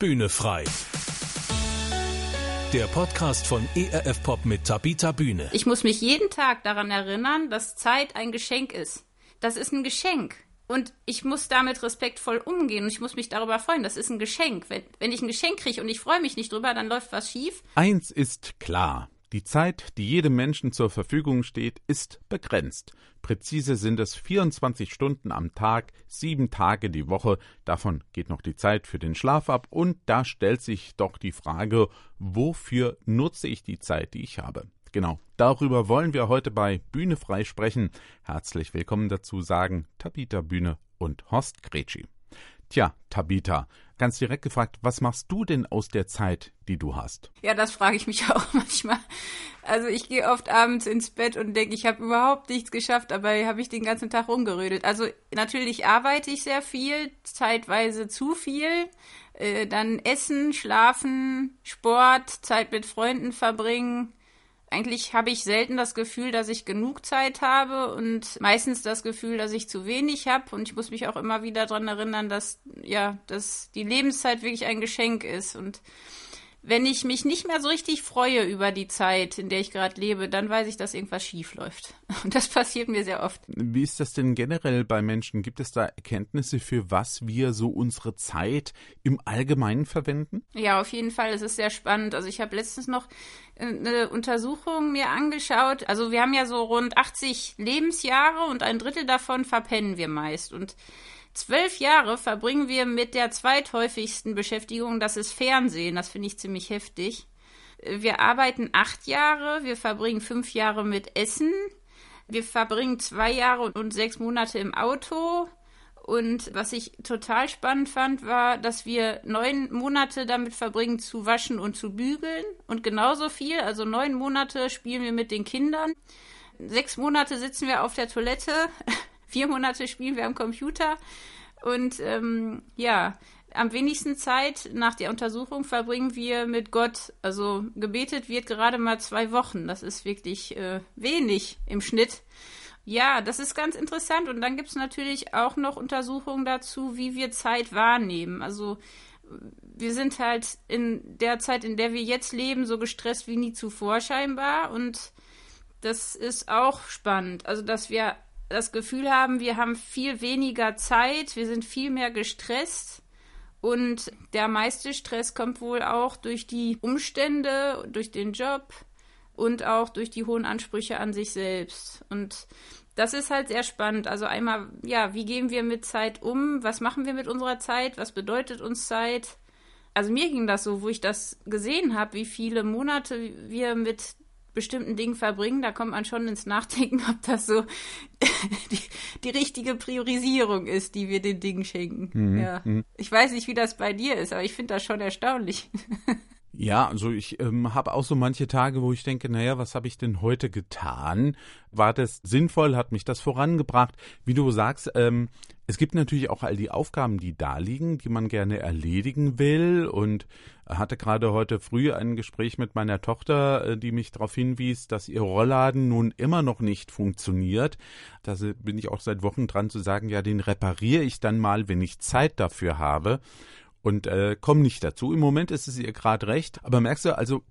Bühne frei. Der Podcast von ERF Pop mit Tabita Bühne. Ich muss mich jeden Tag daran erinnern, dass Zeit ein Geschenk ist. Das ist ein Geschenk. Und ich muss damit respektvoll umgehen und ich muss mich darüber freuen. Das ist ein Geschenk. Wenn, wenn ich ein Geschenk kriege und ich freue mich nicht drüber, dann läuft was schief. Eins ist klar. Die Zeit, die jedem Menschen zur Verfügung steht, ist begrenzt. Präzise sind es 24 Stunden am Tag, sieben Tage die Woche. Davon geht noch die Zeit für den Schlaf ab. Und da stellt sich doch die Frage, wofür nutze ich die Zeit, die ich habe? Genau, darüber wollen wir heute bei Bühne frei sprechen. Herzlich willkommen dazu sagen Tabita Bühne und Horst Gretschi. Tja, Tabita, ganz direkt gefragt, was machst du denn aus der Zeit, die du hast? Ja, das frage ich mich auch manchmal. Also ich gehe oft abends ins Bett und denke, ich habe überhaupt nichts geschafft, aber habe ich den ganzen Tag rumgerödelt. Also natürlich arbeite ich sehr viel, zeitweise zu viel. Äh, dann Essen, Schlafen, Sport, Zeit mit Freunden verbringen, eigentlich habe ich selten das Gefühl, dass ich genug Zeit habe und meistens das Gefühl, dass ich zu wenig habe. Und ich muss mich auch immer wieder daran erinnern, dass ja, dass die Lebenszeit wirklich ein Geschenk ist. Und wenn ich mich nicht mehr so richtig freue über die Zeit, in der ich gerade lebe, dann weiß ich, dass irgendwas schief läuft. Und das passiert mir sehr oft. Wie ist das denn generell bei Menschen? Gibt es da Erkenntnisse, für was wir so unsere Zeit im Allgemeinen verwenden? Ja, auf jeden Fall. Es ist sehr spannend. Also ich habe letztens noch äh, eine Untersuchung mir angeschaut. Also wir haben ja so rund 80 Lebensjahre und ein Drittel davon verpennen wir meist. Und Zwölf Jahre verbringen wir mit der zweithäufigsten Beschäftigung, das ist Fernsehen. Das finde ich ziemlich heftig. Wir arbeiten acht Jahre, wir verbringen fünf Jahre mit Essen, wir verbringen zwei Jahre und sechs Monate im Auto. Und was ich total spannend fand, war, dass wir neun Monate damit verbringen, zu waschen und zu bügeln. Und genauso viel, also neun Monate spielen wir mit den Kindern. Sechs Monate sitzen wir auf der Toilette vier Monate spielen wir am Computer und ähm, ja, am wenigsten Zeit nach der Untersuchung verbringen wir mit Gott. Also gebetet wird gerade mal zwei Wochen. Das ist wirklich äh, wenig im Schnitt. Ja, das ist ganz interessant. Und dann gibt es natürlich auch noch Untersuchungen dazu, wie wir Zeit wahrnehmen. Also wir sind halt in der Zeit, in der wir jetzt leben, so gestresst wie nie zuvor scheinbar. Und das ist auch spannend. Also, dass wir das Gefühl haben, wir haben viel weniger Zeit, wir sind viel mehr gestresst. Und der meiste Stress kommt wohl auch durch die Umstände, durch den Job und auch durch die hohen Ansprüche an sich selbst. Und das ist halt sehr spannend. Also einmal, ja, wie gehen wir mit Zeit um? Was machen wir mit unserer Zeit? Was bedeutet uns Zeit? Also mir ging das so, wo ich das gesehen habe, wie viele Monate wir mit bestimmten Dingen verbringen, da kommt man schon ins Nachdenken, ob das so die, die richtige Priorisierung ist, die wir den Dingen schenken. Mhm. Ja. Mhm. Ich weiß nicht, wie das bei dir ist, aber ich finde das schon erstaunlich. Ja, also ich ähm, habe auch so manche Tage, wo ich denke, naja, was habe ich denn heute getan? War das sinnvoll? Hat mich das vorangebracht? Wie du sagst, ähm, es gibt natürlich auch all die Aufgaben, die da liegen, die man gerne erledigen will. Und hatte gerade heute früh ein Gespräch mit meiner Tochter, äh, die mich darauf hinwies, dass ihr Rollladen nun immer noch nicht funktioniert. Da bin ich auch seit Wochen dran zu sagen, ja, den repariere ich dann mal, wenn ich Zeit dafür habe und äh, kommen nicht dazu. Im Moment ist es ihr gerade recht, aber merkst du, also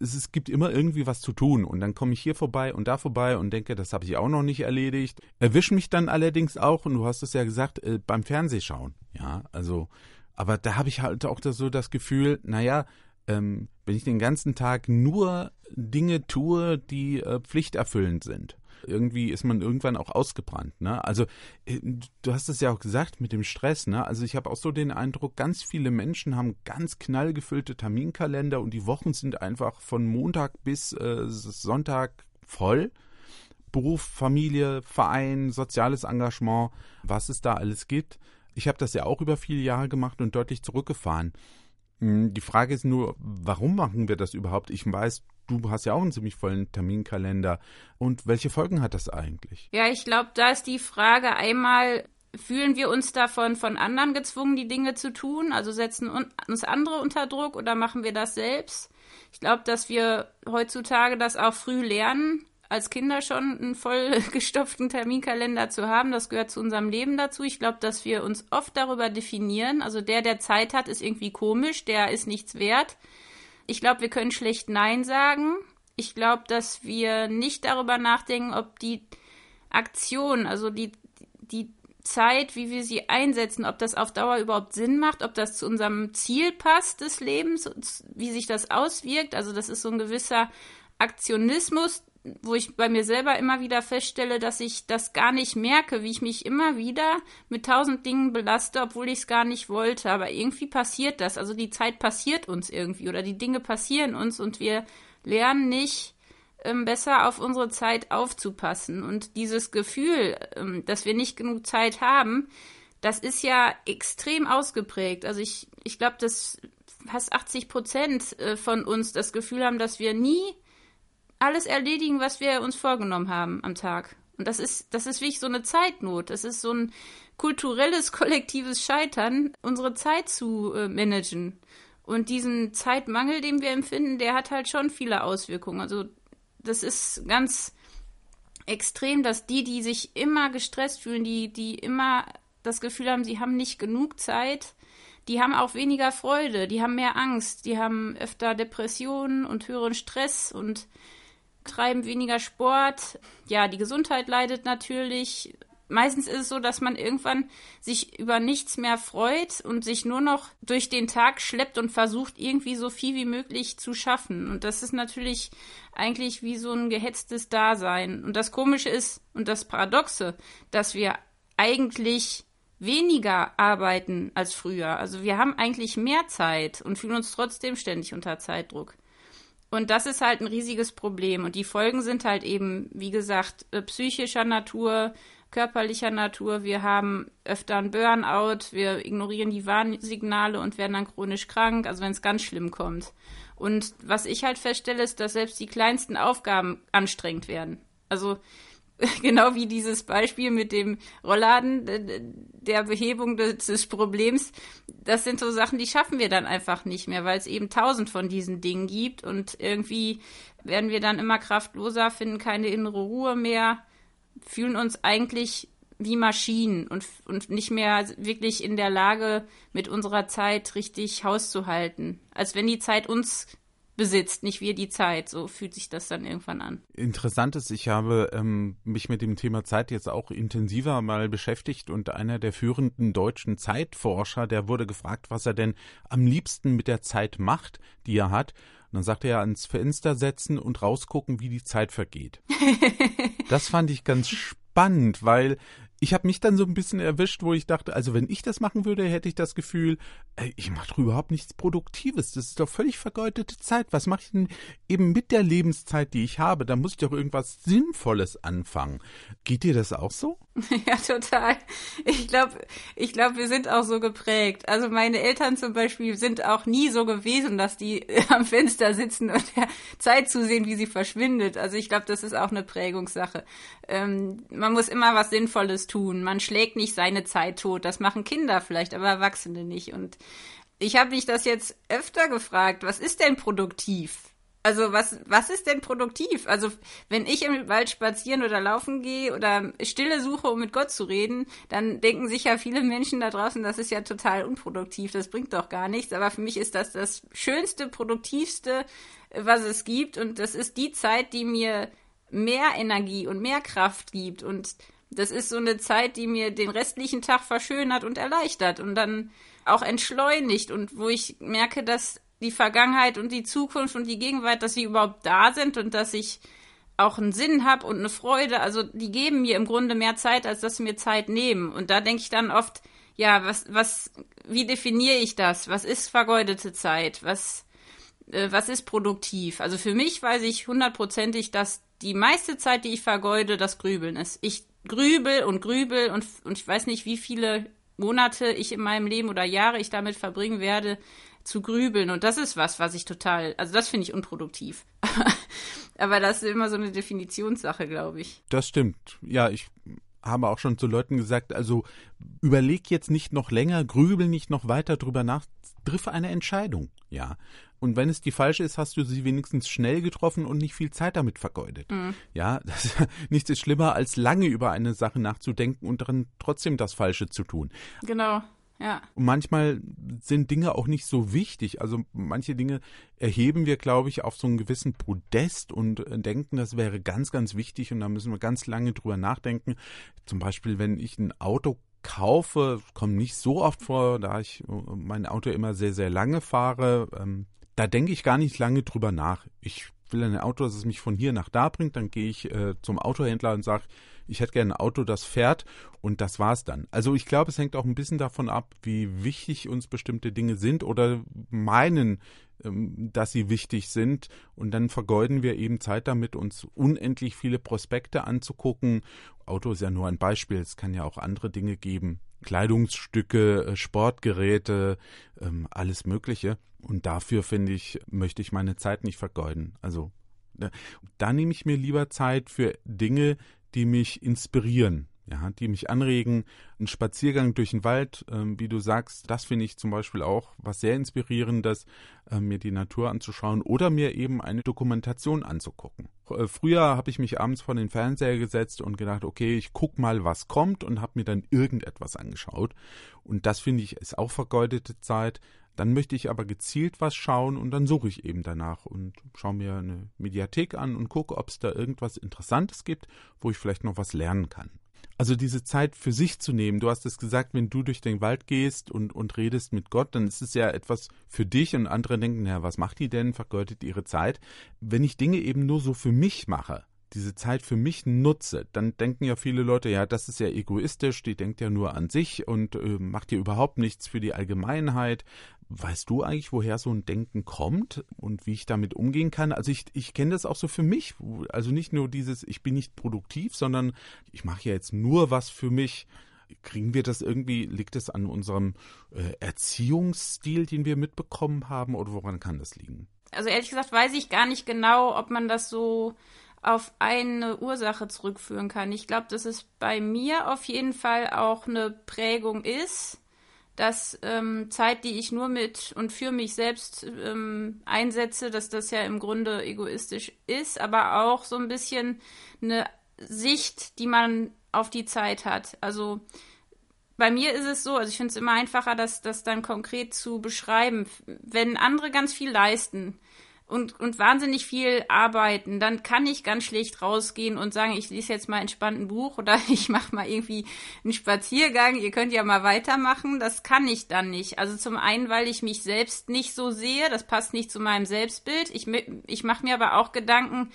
es, es gibt immer irgendwie was zu tun und dann komme ich hier vorbei und da vorbei und denke, das habe ich auch noch nicht erledigt. Erwisch mich dann allerdings auch und du hast es ja gesagt äh, beim Fernsehschauen. Ja, also, aber da habe ich halt auch das, so das Gefühl, naja, ähm, wenn ich den ganzen Tag nur Dinge tue, die äh, pflichterfüllend sind irgendwie ist man irgendwann auch ausgebrannt. Ne? Also äh, du hast es ja auch gesagt mit dem Stress. Ne? Also ich habe auch so den Eindruck, ganz viele Menschen haben ganz knallgefüllte Terminkalender und die Wochen sind einfach von Montag bis äh, Sonntag voll. Beruf, Familie, Verein, soziales Engagement, was es da alles gibt. Ich habe das ja auch über viele Jahre gemacht und deutlich zurückgefahren. Hm, die Frage ist nur, warum machen wir das überhaupt? Ich weiß, du hast ja auch einen ziemlich vollen Terminkalender. Und welche Folgen hat das eigentlich? Ja, ich glaube, da ist die Frage einmal, fühlen wir uns davon von anderen gezwungen, die Dinge zu tun? Also setzen uns andere unter Druck oder machen wir das selbst? Ich glaube, dass wir heutzutage das auch früh lernen. als Kinder schon einen vollgestopften Terminkalender zu haben. Das gehört zu unserem Leben dazu. Ich glaube, dass wir uns oft darüber definieren. Also der, der Zeit hat, ist irgendwie komisch, der ist nichts wert. Ich glaube, wir können schlecht Nein sagen. Ich glaube, dass wir nicht darüber nachdenken, ob die Aktion, also die, die Zeit, wie wir sie einsetzen, ob das auf Dauer überhaupt Sinn macht, ob das zu unserem Ziel passt des Lebens, wie sich das auswirkt. Also das ist so ein gewisser Aktionismus, wo ich bei mir selber immer wieder feststelle, dass ich das gar nicht merke, wie ich mich immer wieder mit tausend Dingen belaste, obwohl ich es gar nicht wollte. Aber irgendwie passiert das. Also die Zeit passiert uns irgendwie oder die Dinge passieren uns und wir lernen nicht ähm, besser auf unsere Zeit aufzupassen. Und dieses Gefühl, ähm, dass wir nicht genug Zeit haben, das ist ja extrem ausgeprägt. Also ich, ich glaube, dass fast 80 Prozent äh, von uns das Gefühl haben, dass wir nie alles erledigen, was wir uns vorgenommen haben am Tag. Und das ist, das ist wirklich so eine Zeitnot. Das ist so ein kulturelles, kollektives Scheitern, unsere Zeit zu äh, managen. Und diesen Zeitmangel, den wir empfinden, der hat halt schon viele Auswirkungen. Also das ist ganz extrem, dass die, die sich immer gestresst fühlen, die, die immer das Gefühl haben, sie haben nicht genug Zeit, die haben auch weniger Freude, die haben mehr Angst, die haben öfter Depressionen und höheren Stress und treiben weniger Sport. Ja, die Gesundheit leidet natürlich meistens ist es so, dass man irgendwann sich über nichts mehr freut und sich nur noch durch den Tag schleppt und versucht, irgendwie so viel wie möglich zu schaffen. Und das ist natürlich eigentlich wie so ein gehetztes Dasein. Und das Komische ist und das Paradoxe, dass wir eigentlich weniger arbeiten als früher. Also wir haben eigentlich mehr Zeit und fühlen uns trotzdem ständig unter Zeitdruck. Und das ist halt ein riesiges Problem. Und die Folgen sind halt eben, wie gesagt, äh, psychischer Natur, körperlicher Natur. Wir haben öfter ein Burnout, wir ignorieren die Warnsignale und werden dann chronisch krank, also wenn es ganz schlimm kommt. Und was ich halt feststelle, ist, dass selbst die kleinsten Aufgaben anstrengend werden. Also genau wie dieses Beispiel mit dem Rollladen der Behebung des, Problems, das sind so Sachen, die schaffen wir dann einfach nicht mehr, weil es eben tausend von diesen Dingen gibt und irgendwie werden wir dann immer kraftloser, finden keine innere Ruhe mehr fühlen uns eigentlich wie Maschinen und, und nicht mehr wirklich in der Lage, mit unserer Zeit richtig Haus zu halten. Als wenn die Zeit uns besitzt, nicht wir die Zeit. So fühlt sich das dann irgendwann an. Interessant ist, ich habe ähm, mich mit dem Thema Zeit jetzt auch intensiver mal beschäftigt und einer der führenden deutschen Zeitforscher, der wurde gefragt, was er denn am liebsten mit der Zeit macht, die er hat. Und dann sagte er ans Fenster setzen und rausgucken, wie die Zeit vergeht. das fand ich ganz spannend, weil ich habe mich dann so ein bisschen erwischt, wo ich dachte, also wenn ich das machen würde, hätte ich das Gefühl, ey, ich mache doch überhaupt nichts Produktives. Das ist doch völlig vergeudete Zeit. Was mache ich denn eben mit der Lebenszeit, die ich habe? Da muss ich doch irgendwas Sinnvolles anfangen. Geht dir das auch so? Ja, total. Ich glaube, ich glaube, wir sind auch so geprägt. Also meine Eltern zum Beispiel sind auch nie so gewesen, dass die am Fenster sitzen und der Zeit zusehen, wie sie verschwindet. Also ich glaube, das ist auch eine Prägungssache. Ähm, man muss immer was Sinnvolles tun. Man schlägt nicht seine Zeit tot. Das machen Kinder vielleicht, aber Erwachsene nicht. Und ich habe mich das jetzt öfter gefragt, was ist denn produktiv? Also was, was ist denn produktiv? Also wenn ich im Wald spazieren oder laufen gehe oder Stille suche, um mit Gott zu reden, dann denken sicher viele Menschen da draußen, das ist ja total unproduktiv, das bringt doch gar nichts. Aber für mich ist das das Schönste, Produktivste, was es gibt. Und das ist die Zeit, die mir mehr Energie und mehr Kraft gibt. Und das ist so eine Zeit, die mir den restlichen Tag verschönert und erleichtert und dann auch entschleunigt und wo ich merke, dass die Vergangenheit und die Zukunft und die Gegenwart, dass sie überhaupt da sind und dass ich auch einen Sinn habe und eine Freude. Also die geben mir im Grunde mehr Zeit, als dass sie mir Zeit nehmen. Und da denke ich dann oft, ja, was, was, wie definiere ich das? Was ist vergeudete Zeit? Was, äh, was ist produktiv? Also für mich weiß ich hundertprozentig, dass die meiste Zeit, die ich vergeude, das Grübeln ist. Ich grübel und grübel und, und ich weiß nicht, wie viele Monate ich in meinem Leben oder Jahre ich damit verbringen werde, zu grübeln. Und das ist was, was ich total, also das finde ich unproduktiv. Aber das ist immer so eine Definitionssache, glaube ich. Das stimmt. Ja, ich habe auch schon zu Leuten gesagt, also überleg jetzt nicht noch länger, grübel nicht noch weiter drüber nach, triff eine Entscheidung, ja. Und wenn es die falsche ist, hast du sie wenigstens schnell getroffen und nicht viel Zeit damit vergeudet. Mhm. Ja, das, nichts ist schlimmer, als lange über eine Sache nachzudenken und dann trotzdem das Falsche zu tun. Genau. Ja. Und manchmal sind Dinge auch nicht so wichtig. Also manche Dinge erheben wir, glaube ich, auf so einen gewissen Podest und denken, das wäre ganz, ganz wichtig und da müssen wir ganz lange drüber nachdenken. Zum Beispiel, wenn ich ein Auto kaufe, kommt nicht so oft vor, da ich mein Auto immer sehr, sehr lange fahre. Ähm, da denke ich gar nicht lange drüber nach. Ich will ein Auto, das es mich von hier nach da bringt, dann gehe ich äh, zum Autohändler und sage, ich hätte gerne ein Auto, das fährt und das war's dann. Also ich glaube, es hängt auch ein bisschen davon ab, wie wichtig uns bestimmte Dinge sind oder meinen, ähm, dass sie wichtig sind und dann vergeuden wir eben Zeit damit, uns unendlich viele Prospekte anzugucken. Auto ist ja nur ein Beispiel, es kann ja auch andere Dinge geben. Kleidungsstücke, äh, Sportgeräte, ähm, alles Mögliche. Und dafür, finde ich, möchte ich meine Zeit nicht vergeuden. Also ne, da nehme ich mir lieber Zeit für Dinge, die mich inspirieren, ja, die mich anregen. Ein Spaziergang durch den Wald, ähm, wie du sagst, das finde ich zum Beispiel auch was sehr inspirierendes, äh, mir die Natur anzuschauen oder mir eben eine Dokumentation anzugucken. Äh, früher habe ich mich abends vor den Fernseher gesetzt und gedacht, okay, ich guck mal, was kommt und habe mir dann irgendetwas angeschaut. Und das finde ich ist auch vergeudete Zeit. Dann möchte ich aber gezielt was schauen und dann suche ich eben danach und schaue mir eine Mediathek an und gucke, ob es da irgendwas Interessantes gibt, wo ich vielleicht noch was lernen kann. Also diese Zeit für sich zu nehmen, du hast es gesagt, wenn du durch den Wald gehst und, und redest mit Gott, dann ist es ja etwas für dich und andere denken, ja, was macht die denn, vergeudet ihre Zeit. Wenn ich Dinge eben nur so für mich mache, diese Zeit für mich nutze, dann denken ja viele Leute, ja, das ist ja egoistisch, die denkt ja nur an sich und äh, macht ja überhaupt nichts für die Allgemeinheit. Weißt du eigentlich, woher so ein Denken kommt und wie ich damit umgehen kann? Also ich, ich kenne das auch so für mich. Also nicht nur dieses, ich bin nicht produktiv, sondern ich mache ja jetzt nur was für mich. Kriegen wir das irgendwie, liegt es an unserem äh, Erziehungsstil, den wir mitbekommen haben, oder woran kann das liegen? Also ehrlich gesagt weiß ich gar nicht genau, ob man das so auf eine Ursache zurückführen kann. Ich glaube, dass es bei mir auf jeden Fall auch eine Prägung ist, dass ähm, Zeit, die ich nur mit und für mich selbst ähm, einsetze, dass das ja im Grunde egoistisch ist, aber auch so ein bisschen eine Sicht, die man auf die Zeit hat. Also bei mir ist es so, also ich finde es immer einfacher, das, das dann konkret zu beschreiben. Wenn andere ganz viel leisten, und, und wahnsinnig viel arbeiten, dann kann ich ganz schlecht rausgehen und sagen, ich lese jetzt mal entspannt ein Buch oder ich mache mal irgendwie einen Spaziergang, ihr könnt ja mal weitermachen. Das kann ich dann nicht. Also zum einen, weil ich mich selbst nicht so sehe, das passt nicht zu meinem Selbstbild. Ich, ich mache mir aber auch Gedanken,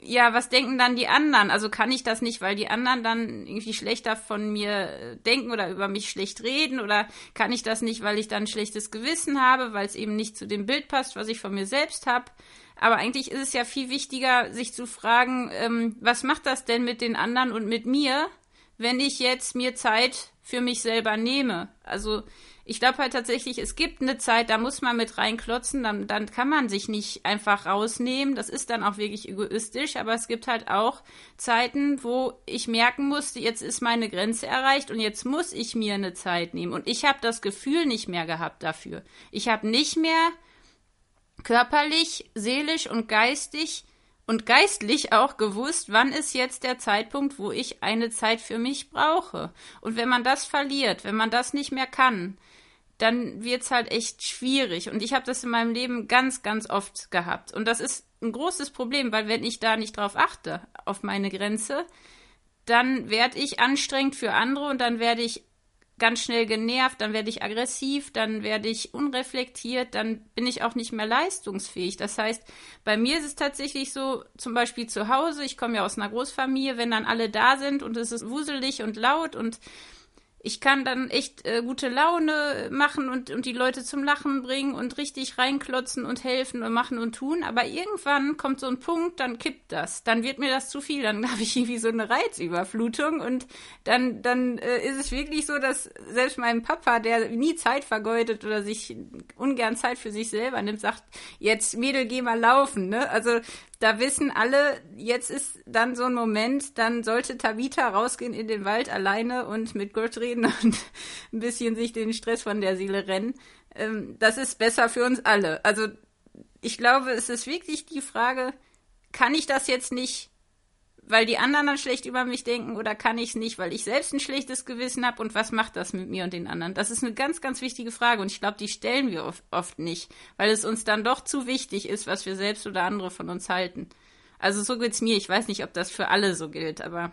ja, was denken dann die anderen? Also kann ich das nicht, weil die anderen dann irgendwie schlechter von mir denken oder über mich schlecht reden? Oder kann ich das nicht, weil ich dann ein schlechtes Gewissen habe, weil es eben nicht zu dem Bild passt, was ich von mir selbst habe? Aber eigentlich ist es ja viel wichtiger, sich zu fragen, ähm, was macht das denn mit den anderen und mit mir, wenn ich jetzt mir Zeit für mich selber nehme? Also ich glaube halt tatsächlich, es gibt eine Zeit, da muss man mit reinklotzen, dann, dann kann man sich nicht einfach rausnehmen. Das ist dann auch wirklich egoistisch, aber es gibt halt auch Zeiten, wo ich merken musste, jetzt ist meine Grenze erreicht und jetzt muss ich mir eine Zeit nehmen. Und ich habe das Gefühl nicht mehr gehabt dafür. Ich habe nicht mehr körperlich, seelisch und geistig und geistlich auch gewusst, wann ist jetzt der Zeitpunkt, wo ich eine Zeit für mich brauche. Und wenn man das verliert, wenn man das nicht mehr kann, dann wird's halt echt schwierig. Und ich habe das in meinem Leben ganz, ganz oft gehabt. Und das ist ein großes Problem, weil wenn ich da nicht drauf achte, auf meine Grenze, dann werde ich anstrengend für andere und dann werde ich ganz schnell genervt, dann werde ich aggressiv, dann werde ich unreflektiert, dann bin ich auch nicht mehr leistungsfähig. Das heißt, bei mir ist es tatsächlich so, zum Beispiel zu Hause, ich komme ja aus einer Großfamilie, wenn dann alle da sind und es ist wuselig und laut und ich kann dann echt äh, gute Laune machen und, und die Leute zum Lachen bringen und richtig reinklotzen und helfen und machen und tun. Aber irgendwann kommt so ein Punkt, dann kippt das. Dann wird mir das zu viel. Dann habe ich irgendwie so eine Reizüberflutung und dann, dann äh, ist es wirklich so, dass selbst mein Papa, der nie Zeit vergeudet oder sich ungern Zeit für sich selber nimmt, sagt, jetzt Mädel, geh mal laufen. Ne? Also da wissen alle, jetzt ist dann so ein Moment, dann sollte Tabitha rausgehen in den Wald alleine und mit Gott reden und ein bisschen sich den Stress von der Seele rennen. ähm, das ist besser für uns alle. Also ich glaube, es ist wirklich die Frage, kann ich das jetzt nicht, weil die anderen dann schlecht über mich denken oder kann ich es nicht, weil ich selbst ein schlechtes Gewissen habe und was macht das mit mir und den anderen? Das ist eine ganz, ganz wichtige Frage und ich glaube, die stellen wir oft, oft nicht, weil es uns dann doch zu wichtig ist, was wir selbst oder andere von uns halten. Also so geht's mir. Ich weiß nicht, ob das für alle so gilt, aber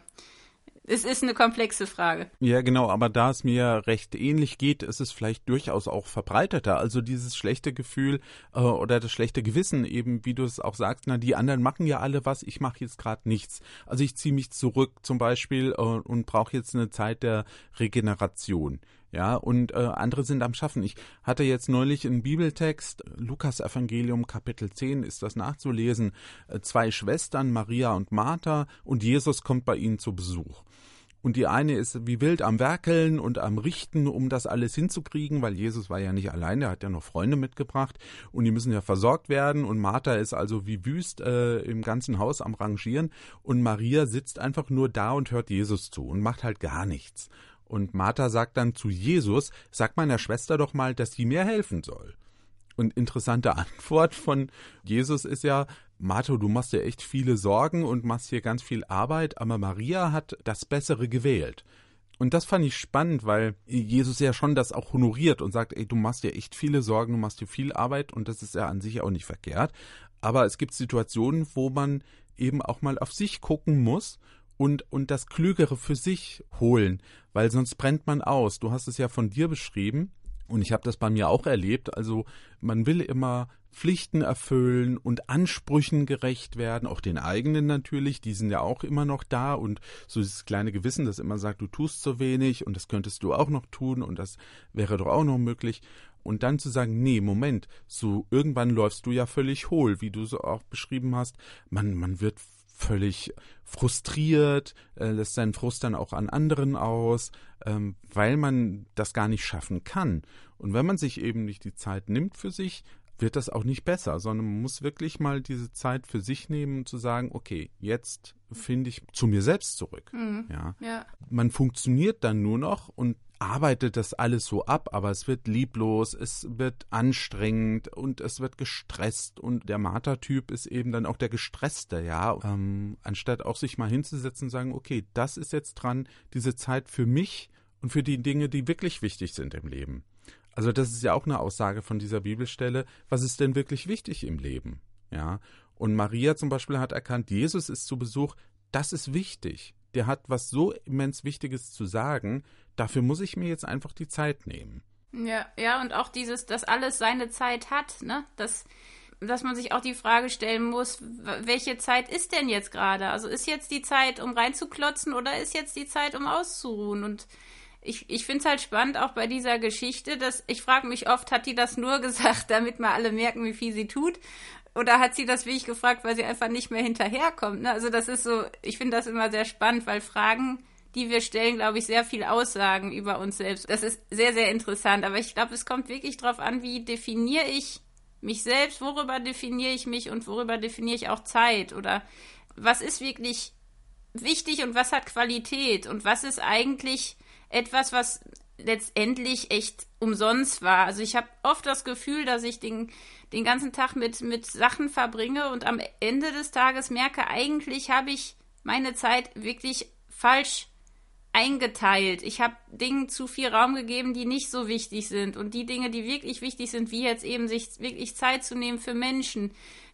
es ist eine komplexe Frage. Ja, genau, aber da es mir recht ähnlich geht, ist es vielleicht durchaus auch verbreiteter. Also dieses schlechte Gefühl äh, oder das schlechte Gewissen eben, wie du es auch sagst, na, die anderen machen ja alle was, ich mache jetzt gerade nichts. Also ich ziehe mich zurück zum Beispiel äh, und brauche jetzt eine Zeit der Regeneration. Ja, und äh, andere sind am Schaffen. Ich hatte jetzt neulich einen Bibeltext, Lukas Evangelium Kapitel 10 ist das nachzulesen, äh, zwei Schwestern, Maria und Martha, und Jesus kommt bei ihnen zu Besuch. Und die eine ist wie wild am Werkeln und am Richten, um das alles hinzukriegen, weil Jesus war ja nicht allein, er hat ja noch Freunde mitgebracht und die müssen ja versorgt werden. Und Martha ist also wie wüst äh, im ganzen Haus am Rangieren und Maria sitzt einfach nur da und hört Jesus zu und macht halt gar nichts. Und Martha sagt dann zu Jesus, sag meiner Schwester doch mal, dass sie mir helfen soll. Und interessante Antwort von Jesus ist ja, Martha, du machst dir echt viele Sorgen und machst hier ganz viel Arbeit, aber Maria hat das Bessere gewählt. Und das fand ich spannend, weil Jesus ja schon das auch honoriert und sagt, ey, du machst dir echt viele Sorgen, du machst dir viel Arbeit und das ist ja an sich auch nicht verkehrt. Aber es gibt Situationen, wo man eben auch mal auf sich gucken muss und, und das Klügere für sich holen, weil sonst brennt man aus. Du hast es ja von dir beschrieben und ich habe das bei mir auch erlebt. Also man will immer Pflichten erfüllen und Ansprüchen gerecht werden, auch den eigenen natürlich, die sind ja auch immer noch da und so dieses kleine Gewissen, das immer sagt, du tust zu wenig und das könntest du auch noch tun und das wäre doch auch noch möglich. Und dann zu sagen, nee, Moment, so irgendwann läufst du ja völlig hohl, wie du so auch beschrieben hast. Man, man wird völlig frustriert, äh, lässt seinen Frust dann auch an anderen aus, ähm, weil man das gar nicht schaffen kann. Und wenn man sich eben nicht die Zeit nimmt für sich, wird das auch nicht besser, sondern man muss wirklich mal diese Zeit für sich nehmen und zu sagen, okay, jetzt finde ich zu mir selbst zurück. Mhm. Ja. ja. Man funktioniert dann nur noch und arbeitet das alles so ab, aber es wird lieblos, es wird anstrengend und es wird gestresst und der Martertyp ist eben dann auch der gestresste, ja, ähm, anstatt auch sich mal hinzusetzen und sagen, okay, das ist jetzt dran, diese Zeit für mich und für die Dinge, die wirklich wichtig sind im Leben. Also das ist ja auch eine Aussage von dieser Bibelstelle, was ist denn wirklich wichtig im Leben, ja. Und Maria zum Beispiel hat erkannt, Jesus ist zu Besuch, das ist wichtig der hat was so immens Wichtiges zu sagen, dafür muss ich mir jetzt einfach die Zeit nehmen. Ja, ja, und auch dieses, dass alles seine Zeit hat, ne? Dass, dass man sich auch die Frage stellen muss, welche Zeit ist denn jetzt gerade? Also ist jetzt die Zeit, um reinzuklotzen oder ist jetzt die Zeit, um auszuruhen? Und ich, ich finde es halt spannend, auch bei dieser Geschichte, dass ich frage mich oft, hat die das nur gesagt, damit mal alle merken, wie viel sie tut? Oder hat sie das wie ich gefragt, weil sie einfach nicht mehr hinterherkommt? Ne? Also das ist so, ich finde das immer sehr spannend, weil Fragen, die wir stellen, glaube ich, sehr viel aussagen über uns selbst. Das ist sehr, sehr interessant. Aber ich glaube, es kommt wirklich darauf an, wie definiere ich mich selbst, worüber definiere ich mich und worüber definiere ich auch Zeit? Oder was ist wirklich wichtig und was hat Qualität? Und was ist eigentlich etwas, was letztendlich echt umsonst war. Also ich habe oft das Gefühl, dass ich den, den ganzen Tag mit, mit Sachen verbringe und am Ende des Tages merke, eigentlich habe ich meine Zeit wirklich falsch eingeteilt. Ich habe Dingen zu viel Raum gegeben, die nicht so wichtig sind. Und die Dinge, die wirklich wichtig sind, wie jetzt eben sich wirklich Zeit zu nehmen für Menschen,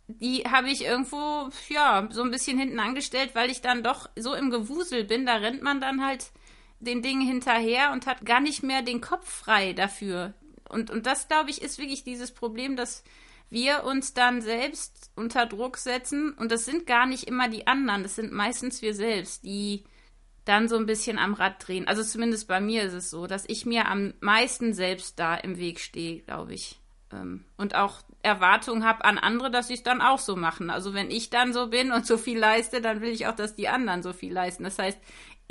die habe ich irgendwo, ja, so ein bisschen hinten angestellt, weil ich dann doch so im Gewusel bin. Da rennt man dann halt den Dingen hinterher und hat gar nicht mehr den Kopf frei dafür. Und, und das, glaube ich, ist wirklich dieses Problem, dass wir uns dann selbst unter Druck setzen. Und das sind gar nicht immer die anderen, das sind meistens wir selbst, die dann so ein bisschen am Rad drehen. Also zumindest bei mir ist es so, dass ich mir am meisten selbst da im Weg stehe, glaube ich. Ähm, und auch Erwartungen habe an andere, dass sie es dann auch so machen. Also wenn ich dann so bin und so viel leiste, dann will ich auch, dass die anderen so viel leisten. Das heißt,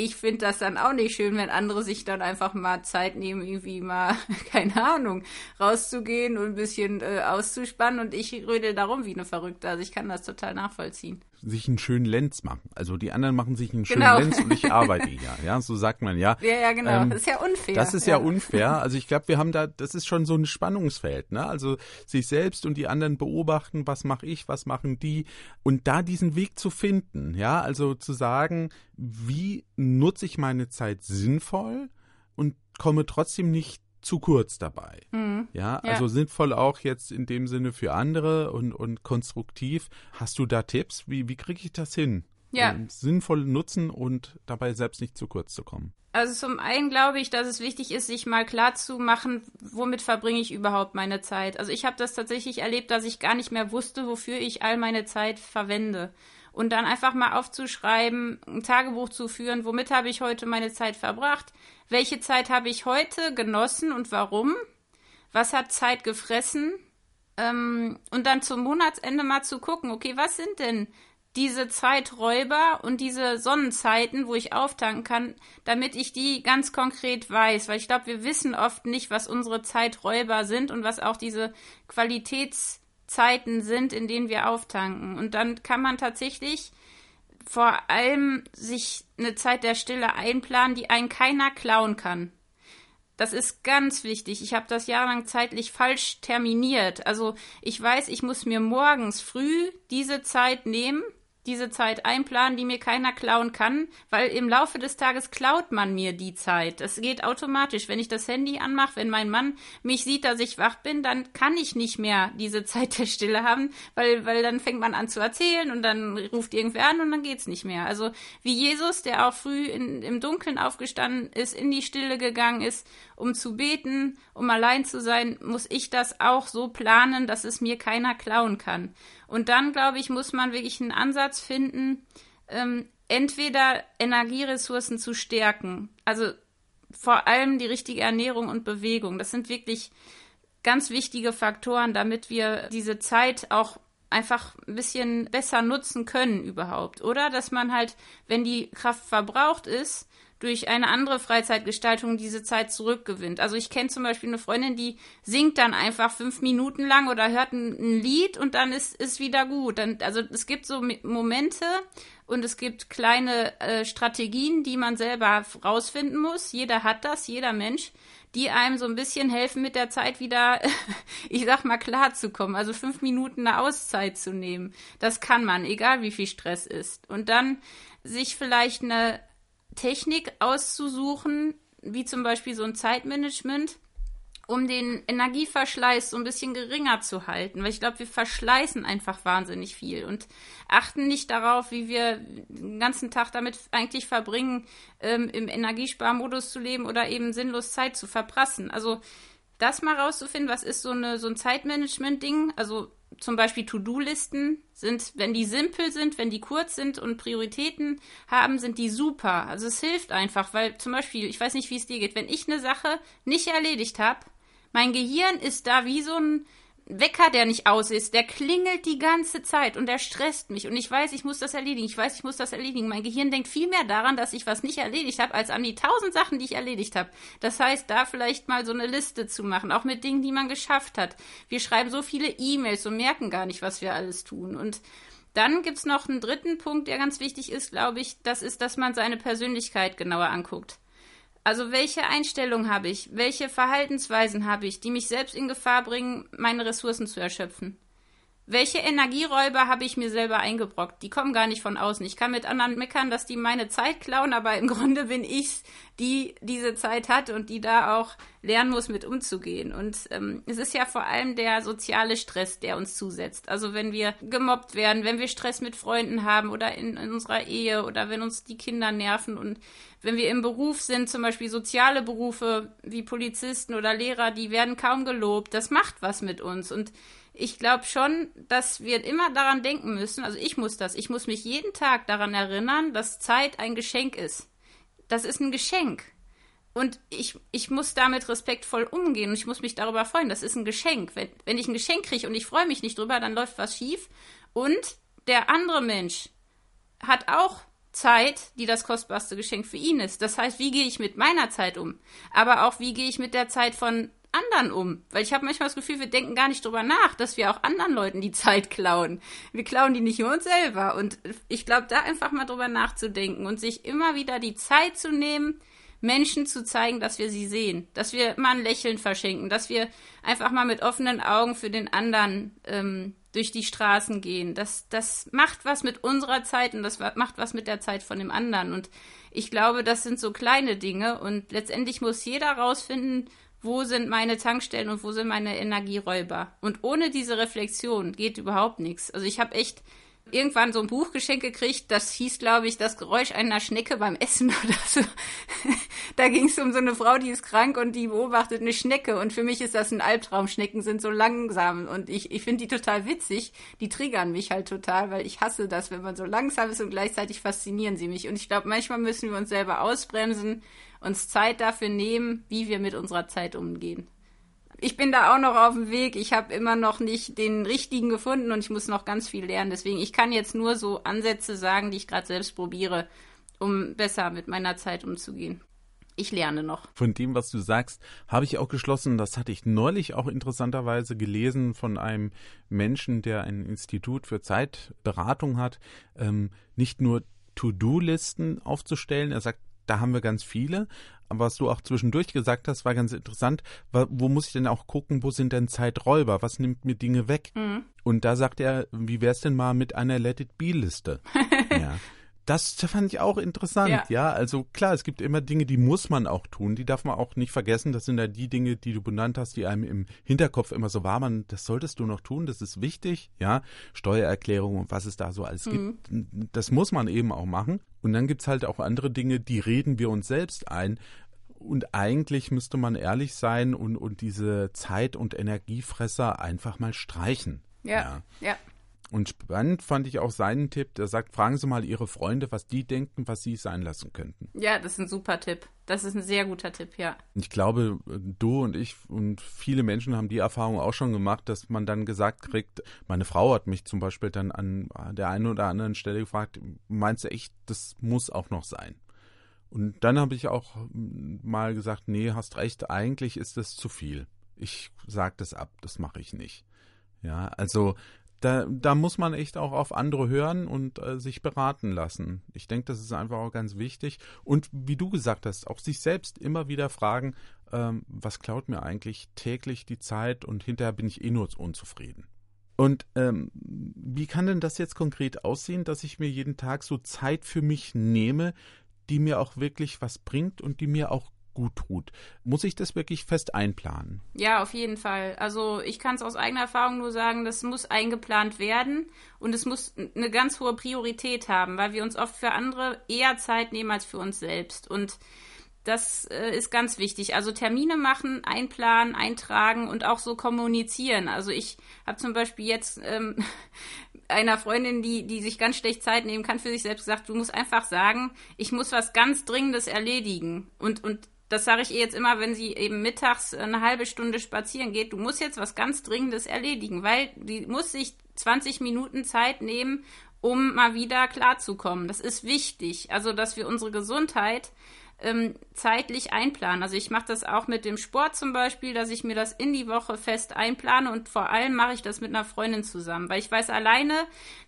ich finde das dann auch nicht schön, wenn andere sich dann einfach mal Zeit nehmen, irgendwie mal, keine Ahnung, rauszugehen und ein bisschen äh, auszuspannen und ich rödel darum wie eine Verrückte. Also ich kann das total nachvollziehen. Sich einen schönen Lenz machen. Also die anderen machen sich einen schönen Genau. Lenz und ich arbeite hier. Ja, so sagt man ja. Ja, ja, genau. Ähm, das ist ja unfair. Das ist ja, unfair. Also ich glaube, wir haben da, das ist schon so ein Spannungsfeld, ne? Also sich selbst und die anderen beobachten, was mache ich, was machen die und da diesen Weg zu finden, ja, also zu sagen, wie nutze ich meine Zeit sinnvoll und komme trotzdem nicht zu kurz dabei. Mhm. Ja, Ja. also sinnvoll auch jetzt in dem Sinne für andere und, und konstruktiv. Hast du da Tipps? Wie, wie kriege ich das hin? Ja. Ähm, Sinnvoll nutzen und dabei selbst nicht zu kurz zu kommen. Also zum einen glaube ich, dass es wichtig ist, sich mal klar zu machen, womit verbringe ich überhaupt meine Zeit. Also ich habe das tatsächlich erlebt, dass ich gar nicht mehr wusste, wofür ich all meine Zeit verwende. Und dann einfach mal aufzuschreiben, ein Tagebuch zu führen, womit habe ich heute meine Zeit verbracht, welche Zeit habe ich heute genossen und warum, was hat Zeit gefressen ähm, und dann zum Monatsende mal zu gucken, okay, was sind denn diese Zeiträuber und diese Sonnenzeiten, wo ich auftanken kann, damit ich die ganz konkret weiß. Weil ich glaube, wir wissen oft nicht, was unsere Zeiträuber sind und was auch diese Qualitätszeiten sind, in denen wir auftanken. Und dann kann man tatsächlich vor allem sich eine Zeit der Stille einplanen, die einen keiner klauen kann. Das ist ganz wichtig. Ich habe das jahrelang zeitlich falsch terminiert. Also ich weiß, ich muss mir morgens früh diese Zeit nehmen, diese Zeit einplanen, die mir keiner klauen kann, weil im Laufe des Tages klaut man mir die Zeit. Das geht automatisch. Wenn ich das Handy anmache, wenn mein Mann mich sieht, dass ich wach bin, dann kann ich nicht mehr diese Zeit der Stille haben, weil, weil dann fängt man an zu erzählen und dann ruft irgendwer an und dann geht's nicht mehr. Also wie Jesus, der auch früh in, im Dunkeln aufgestanden ist, in die Stille gegangen ist, um zu beten, um allein zu sein, muss ich das auch so planen, dass es mir keiner klauen kann. Und dann, glaube ich, muss man wirklich einen Ansatz finden, ähm, entweder Energieressourcen zu stärken, also vor allem die richtige Ernährung und Bewegung. Das sind wirklich ganz wichtige Faktoren, damit wir diese Zeit auch einfach ein bisschen besser nutzen können überhaupt. Oder dass man halt, wenn die Kraft verbraucht ist, durch eine andere Freizeitgestaltung diese Zeit zurückgewinnt. Also ich kenne zum Beispiel eine Freundin, die singt dann einfach fünf Minuten lang oder hört ein, ein Lied und dann ist ist wieder gut. Dann, also es gibt so Momente und es gibt kleine äh, Strategien, die man selber rausfinden muss. Jeder hat das, jeder Mensch, die einem so ein bisschen helfen, mit der Zeit wieder, ich sag mal, klarzukommen. Also fünf Minuten eine Auszeit zu nehmen. Das kann man, egal wie viel Stress ist. Und dann sich vielleicht eine Technik auszusuchen, wie zum Beispiel so ein Zeitmanagement, um den Energieverschleiß so ein bisschen geringer zu halten. Weil ich glaube, wir verschleißen einfach wahnsinnig viel und achten nicht darauf, wie wir den ganzen Tag damit eigentlich verbringen, ähm, im Energiesparmodus zu leben oder eben sinnlos Zeit zu verprassen. Also das mal rauszufinden, was ist so, eine, so ein Zeitmanagement-Ding, also zum Beispiel To-Do-Listen sind, wenn die simpel sind, wenn die kurz sind und Prioritäten haben, sind die super. Also es hilft einfach, weil zum Beispiel, ich weiß nicht, wie es dir geht, wenn ich eine Sache nicht erledigt habe, mein Gehirn ist da wie so ein Wecker, der nicht aus ist, der klingelt die ganze Zeit und der stresst mich und ich weiß, ich muss das erledigen, ich weiß, ich muss das erledigen. Mein Gehirn denkt viel mehr daran, dass ich was nicht erledigt habe, als an die tausend Sachen, die ich erledigt habe. Das heißt, da vielleicht mal so eine Liste zu machen, auch mit Dingen, die man geschafft hat. Wir schreiben so viele E-Mails und merken gar nicht, was wir alles tun. Und dann gibt's noch einen dritten Punkt, der ganz wichtig ist, glaube ich, das ist, dass man seine Persönlichkeit genauer anguckt. Also welche Einstellung habe ich? Welche Verhaltensweisen habe ich, die mich selbst in Gefahr bringen, meine Ressourcen zu erschöpfen? Welche Energieräuber habe ich mir selber eingebrockt? Die kommen gar nicht von außen. Ich kann mit anderen meckern, dass die meine Zeit klauen, aber im Grunde bin ich's, die diese Zeit hat und die da auch lernen muss, mit umzugehen. Und ähm, es ist ja vor allem der soziale Stress, der uns zusetzt. Also wenn wir gemobbt werden, wenn wir Stress mit Freunden haben oder in, in unserer Ehe oder wenn uns die Kinder nerven und wenn wir im Beruf sind, zum Beispiel soziale Berufe wie Polizisten oder Lehrer, die werden kaum gelobt. Das macht was mit uns. Und ich glaube schon, dass wir immer daran denken müssen, also ich muss das, ich muss mich jeden Tag daran erinnern, dass Zeit ein Geschenk ist. Das ist ein Geschenk. Und ich, ich muss damit respektvoll umgehen und ich muss mich darüber freuen. Das ist ein Geschenk. Wenn, wenn ich ein Geschenk kriege und ich freue mich nicht drüber, dann läuft was schief. Und der andere Mensch hat auch Zeit, die das kostbarste Geschenk für ihn ist. Das heißt, wie gehe ich mit meiner Zeit um? Aber auch, wie gehe ich mit der Zeit von anderen um? Weil ich habe manchmal das Gefühl, wir denken gar nicht drüber nach, dass wir auch anderen Leuten die Zeit klauen. Wir klauen die nicht nur uns selber. Und ich glaube, da einfach mal drüber nachzudenken und sich immer wieder die Zeit zu nehmen, Menschen zu zeigen, dass wir sie sehen, dass wir mal ein Lächeln verschenken, dass wir einfach mal mit offenen Augen für den anderen ähm, durch die Straßen gehen. Das, das macht was mit unserer Zeit und das macht was mit der Zeit von dem anderen. Und ich glaube, das sind so kleine Dinge und letztendlich muss jeder rausfinden, wo sind meine Tankstellen und wo sind meine Energieräuber. Und ohne diese Reflexion geht überhaupt nichts. Also ich habe echt irgendwann so ein Buchgeschenk gekriegt, das hieß, glaube ich, das Geräusch einer Schnecke beim Essen oder so. da ging es um so eine Frau, die ist krank und die beobachtet eine Schnecke. Und für mich ist das ein Albtraum. Schnecken sind so langsam und ich, ich finde die total witzig. Die triggern mich halt total, weil ich hasse das, wenn man so langsam ist und gleichzeitig faszinieren sie mich. Und ich glaube, manchmal müssen wir uns selber ausbremsen, uns Zeit dafür nehmen, wie wir mit unserer Zeit umgehen ich bin da auch noch auf dem Weg. Ich habe immer noch nicht den richtigen gefunden und ich muss noch ganz viel lernen. Deswegen, ich kann jetzt nur so Ansätze sagen, die ich gerade selbst probiere, um besser mit meiner Zeit umzugehen. Ich lerne noch. Von dem, was du sagst, habe ich auch geschlossen, das hatte ich neulich auch interessanterweise gelesen von einem Menschen, der ein Institut für Zeitberatung hat, ähm, nicht nur To-Do-Listen aufzustellen. Er sagt, da haben wir ganz viele. Aber was du auch zwischendurch gesagt hast, war ganz interessant. Wo muss ich denn auch gucken, wo sind denn Zeiträuber? Was nimmt mir Dinge weg? Mhm. Und da sagt er, wie wär's denn mal mit einer Let It Be-Liste? ja. Das fand ich auch interessant, ja. ja. Also klar, es gibt immer Dinge, die muss man auch tun, die darf man auch nicht vergessen. Das sind ja die Dinge, die du benannt hast, die einem im Hinterkopf immer so war, man, das solltest du noch tun, das ist wichtig, ja. Steuererklärung und was es da so alles mhm. gibt, das muss man eben auch machen. Und dann gibt's halt auch andere Dinge, die reden wir uns selbst ein. Und eigentlich müsste man ehrlich sein und, und diese Zeit- und Energiefresser einfach mal streichen. ja. ja. ja. Und spannend fand ich auch seinen Tipp, der sagt, fragen Sie mal Ihre Freunde, was die denken, was Sie sein lassen könnten. Ja, das ist ein super Tipp. Das ist ein sehr guter Tipp, ja. Ich glaube, du und ich und viele Menschen haben die Erfahrung auch schon gemacht, dass man dann gesagt kriegt, meine Frau hat mich zum Beispiel dann an der einen oder anderen Stelle gefragt, meinst du echt, das muss auch noch sein? Und dann habe ich auch mal gesagt, nee, hast recht, eigentlich ist das zu viel. Ich sage das ab, das mache ich nicht. Ja, also da, da muss man echt auch auf andere hören und äh, sich beraten lassen. Ich denke, das ist einfach auch ganz wichtig. Und wie du gesagt hast, auch sich selbst immer wieder fragen, ähm, was klaut mir eigentlich täglich die Zeit und hinterher bin ich eh nur unzufrieden. Und ähm, wie kann denn das jetzt konkret aussehen, dass ich mir jeden Tag so Zeit für mich nehme, die mir auch wirklich was bringt und die mir auch gut tut. Muss ich das wirklich fest einplanen? Ja, auf jeden Fall. Also ich kann es aus eigener Erfahrung nur sagen, das muss eingeplant werden und es muss eine ganz hohe Priorität haben, weil wir uns oft für andere eher Zeit nehmen als für uns selbst. Und das äh, ist ganz wichtig. Also Termine machen, einplanen, eintragen und auch so kommunizieren. Also ich habe zum Beispiel jetzt ähm, einer Freundin, die, die sich ganz schlecht Zeit nehmen kann, für sich selbst gesagt, du musst einfach sagen, ich muss was ganz Dringendes erledigen. Und, und das sage ich ihr jetzt immer, wenn sie eben mittags eine halbe Stunde spazieren geht, du musst jetzt was ganz Dringendes erledigen, weil die muss sich 20 Minuten Zeit nehmen, um mal wieder klarzukommen. Das ist wichtig. Also, dass wir unsere Gesundheit ähm, zeitlich einplanen. Also ich mache das auch mit dem Sport zum Beispiel, dass ich mir das in die Woche fest einplane und vor allem mache ich das mit einer Freundin zusammen, weil ich weiß, alleine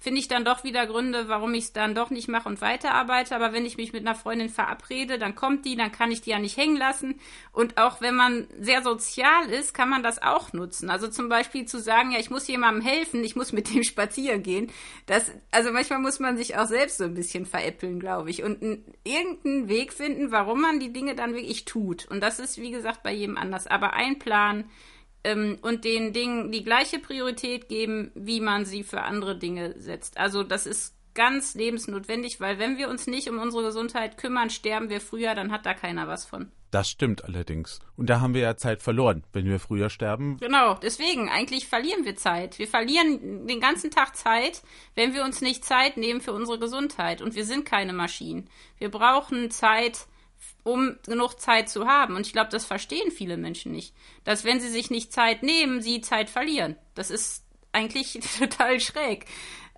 finde ich dann doch wieder Gründe, warum ich es dann doch nicht mache und weiterarbeite. Aber wenn ich mich mit einer Freundin verabrede, dann kommt die, dann kann ich die ja nicht hängen lassen. Und auch wenn man sehr sozial ist, kann man das auch nutzen. Also zum Beispiel zu sagen, ja, ich muss jemandem helfen, ich muss mit dem spazieren gehen. Das, also manchmal muss man sich auch selbst so ein bisschen veräppeln, glaube ich, und irgendeinen Weg finden, warum warum man die Dinge dann wirklich tut. Und das ist, wie gesagt, bei jedem anders. Aber ein Plan ähm, und den Dingen die gleiche Priorität geben, wie man sie für andere Dinge setzt. Also das ist ganz lebensnotwendig, weil wenn wir uns nicht um unsere Gesundheit kümmern, sterben wir früher, dann hat da keiner was von. Das stimmt allerdings. Und da haben wir ja Zeit verloren, wenn wir früher sterben. Genau, deswegen, eigentlich verlieren wir Zeit. Wir verlieren den ganzen Tag Zeit, wenn wir uns nicht Zeit nehmen für unsere Gesundheit. Und wir sind keine Maschinen. Wir brauchen Zeit um genug Zeit zu haben. Und ich glaube, das verstehen viele Menschen nicht. Dass wenn sie sich nicht Zeit nehmen, sie Zeit verlieren. Das ist eigentlich total schräg.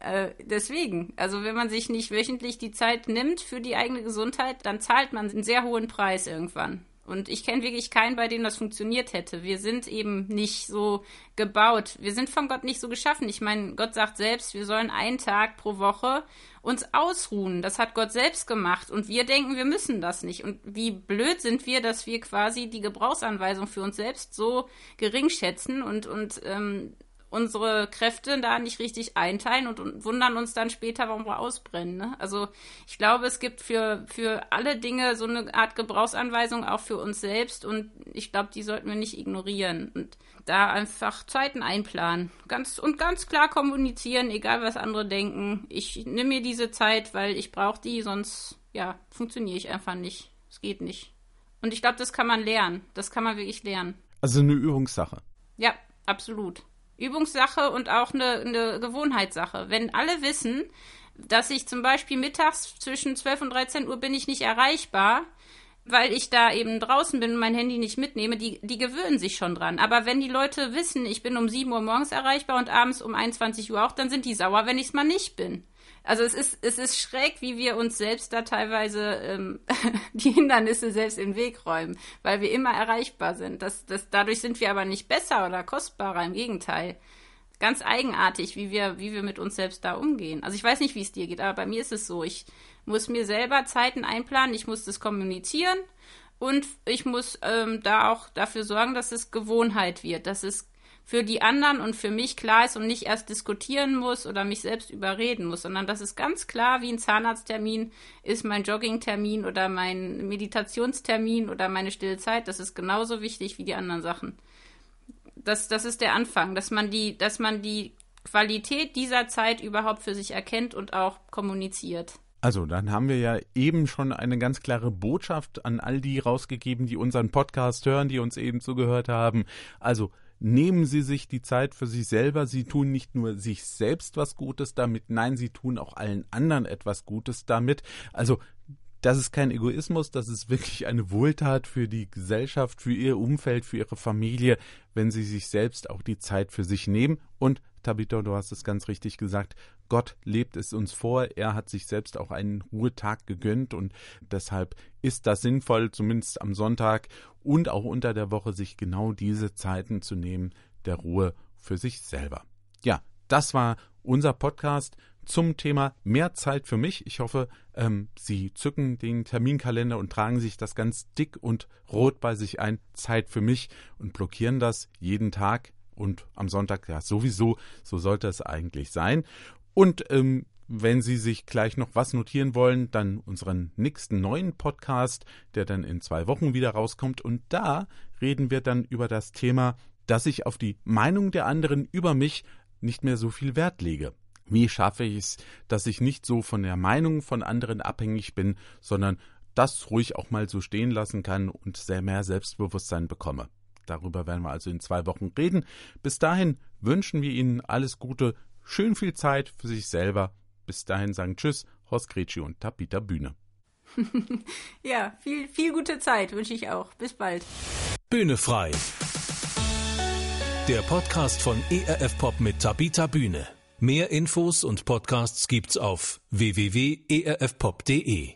Äh, deswegen, also wenn man sich nicht wöchentlich die Zeit nimmt für die eigene Gesundheit, dann zahlt man einen sehr hohen Preis irgendwann. Und ich kenne wirklich keinen, bei dem das funktioniert hätte. Wir sind eben nicht so gebaut. Wir sind von Gott nicht so geschaffen. Ich meine, Gott sagt selbst, wir sollen einen Tag pro Woche uns ausruhen. Das hat Gott selbst gemacht. Und wir denken, wir müssen das nicht. Und wie blöd sind wir, dass wir quasi die Gebrauchsanweisung für uns selbst so gering schätzen und, und ähm, unsere Kräfte da nicht richtig einteilen und, und wundern uns dann später, warum wir ausbrennen. Ne? Also ich glaube, es gibt für, für alle Dinge so eine Art Gebrauchsanweisung auch für uns selbst und ich glaube, die sollten wir nicht ignorieren und da einfach Zeiten einplanen. Ganz und ganz klar kommunizieren, egal was andere denken. Ich nehme mir diese Zeit, weil ich brauche die, sonst ja, funktioniere ich einfach nicht. Es geht nicht. Und ich glaube, das kann man lernen. Das kann man wirklich lernen. Also eine Übungssache. Ja, absolut. Übungssache und auch eine, eine Gewohnheitssache. Wenn alle wissen, dass ich zum Beispiel mittags zwischen 12 und 13 Uhr bin ich nicht erreichbar, weil ich da eben draußen bin und mein Handy nicht mitnehme, die, die gewöhnen sich schon dran. Aber wenn die Leute wissen, ich bin um 7 Uhr morgens erreichbar und abends um 21 Uhr auch, dann sind die sauer, wenn ich es mal nicht bin. Also es ist, es ist schräg, wie wir uns selbst da teilweise ähm, die Hindernisse selbst im Weg räumen, weil wir immer erreichbar sind. Das, das, dadurch sind wir aber nicht besser oder kostbarer, im Gegenteil. Ganz eigenartig, wie wir, wie wir mit uns selbst da umgehen. Also ich weiß nicht, wie es dir geht, aber bei mir ist es so. Ich muss mir selber Zeiten einplanen, ich muss das kommunizieren und ich muss ähm, da auch dafür sorgen, dass es Gewohnheit wird, dass es für die anderen und für mich klar ist und nicht erst diskutieren muss oder mich selbst überreden muss, sondern das ist ganz klar, wie ein Zahnarzttermin ist mein Joggingtermin oder mein Meditationstermin oder meine stille Zeit. Das ist genauso wichtig wie die anderen Sachen. Das, das ist der Anfang, dass man die, dass man die Qualität dieser Zeit überhaupt für sich erkennt und auch kommuniziert. Also, dann haben wir ja eben schon eine ganz klare Botschaft an all die rausgegeben, die unseren Podcast hören, die uns eben zugehört haben. Also, nehmen Sie sich die Zeit für sich selber. Sie tun nicht nur sich selbst was Gutes damit, nein, Sie tun auch allen anderen etwas Gutes damit. Also das ist kein Egoismus, das ist wirklich eine Wohltat für die Gesellschaft, für ihr Umfeld, für ihre Familie, wenn sie sich selbst auch die Zeit für sich nehmen. Und Tabitha, du hast es ganz richtig gesagt, Gott lebt es uns vor, er hat sich selbst auch einen Ruhetag gegönnt und deshalb ist das sinnvoll, zumindest am Sonntag und auch unter der Woche sich genau diese Zeiten zu nehmen, der Ruhe für sich selber. Ja, das war unser Podcast zum Thema mehr Zeit für mich. Ich hoffe, ähm, Sie zücken den Terminkalender und tragen sich das ganz dick und rot bei sich ein. Zeit für mich und blockieren das jeden Tag und am Sonntag ja sowieso. So sollte es eigentlich sein. Und ähm, wenn Sie sich gleich noch was notieren wollen, dann unseren nächsten neuen Podcast, der dann in zwei Wochen wieder rauskommt. Und da reden wir dann über das Thema, dass ich auf die Meinung der anderen über mich nicht mehr so viel Wert lege. Wie schaffe ich es, dass ich nicht so von der Meinung von anderen abhängig bin, sondern das ruhig auch mal so stehen lassen kann und sehr mehr Selbstbewusstsein bekomme. Darüber werden wir also in zwei Wochen reden. Bis dahin wünschen wir Ihnen alles Gute, schön viel Zeit für sich selber bis dahin sagen Tschüss, Horst Gretschi und Tabita Bühne. ja, viel, viel gute Zeit wünsche ich auch. Bis bald. Bühne frei. Der Podcast von ERF Pop mit Tabita Bühne. Mehr Infos und Podcasts gibt's auf www.erfpop.de.